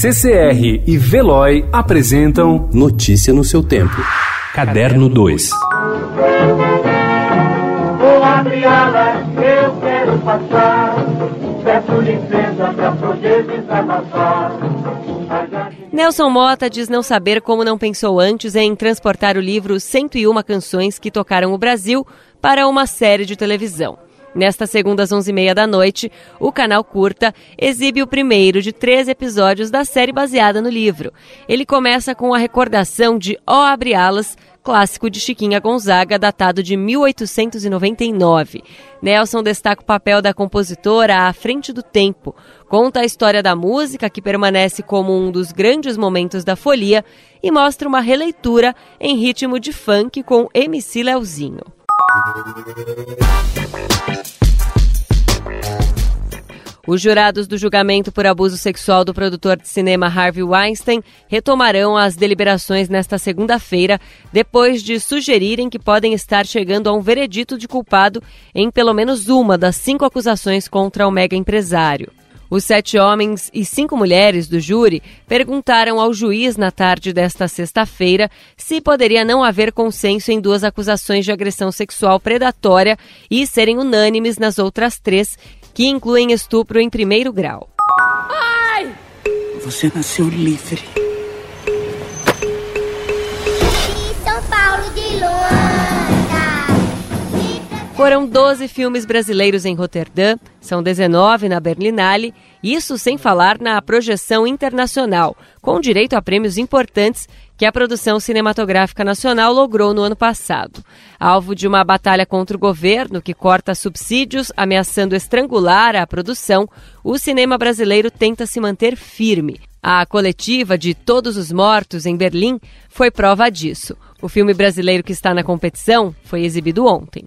CCR e Veloy apresentam Notícia no seu tempo. Caderno 2. Vou abrir alas, eu quero passar. Peço licença pra poder desabafar. Nelson Mota diz não saber como não pensou antes em transportar o livro 101 canções que tocaram o Brasil para uma série de televisão. Nesta segunda às 11h30 da noite, o canal Curta exibe o primeiro de três episódios da série baseada no livro. Ele começa com a recordação de Ó Abre Alas, clássico de Chiquinha Gonzaga, datado de 1899. Nelson destaca o papel da compositora à frente do tempo, conta a história da música, que permanece como um dos grandes momentos da folia, e mostra uma releitura em ritmo de funk com MC Leozinho. Os jurados do julgamento por abuso sexual do produtor de cinema Harvey Weinstein retomarão as deliberações nesta segunda-feira, depois de sugerirem que podem estar chegando a um veredito de culpado em pelo menos uma das cinco acusações contra o mega empresário. Os sete homens e cinco mulheres do júri perguntaram ao juiz na tarde desta sexta-feira se poderia não haver consenso em duas acusações de agressão sexual predatória e serem unânimes nas outras três, que incluem estupro em primeiro grau. Ai! Você nasceu livre. Foram 12 filmes brasileiros em Roterdã, são 19 na Berlinale, isso sem falar na projeção internacional, com direito a prêmios importantes que a produção cinematográfica nacional logrou no ano passado. Alvo de uma batalha contra o governo que corta subsídios, ameaçando estrangular a produção, o cinema brasileiro tenta se manter firme. A coletiva de Todos os Mortos em Berlim foi prova disso. O filme brasileiro que está na competição foi exibido ontem.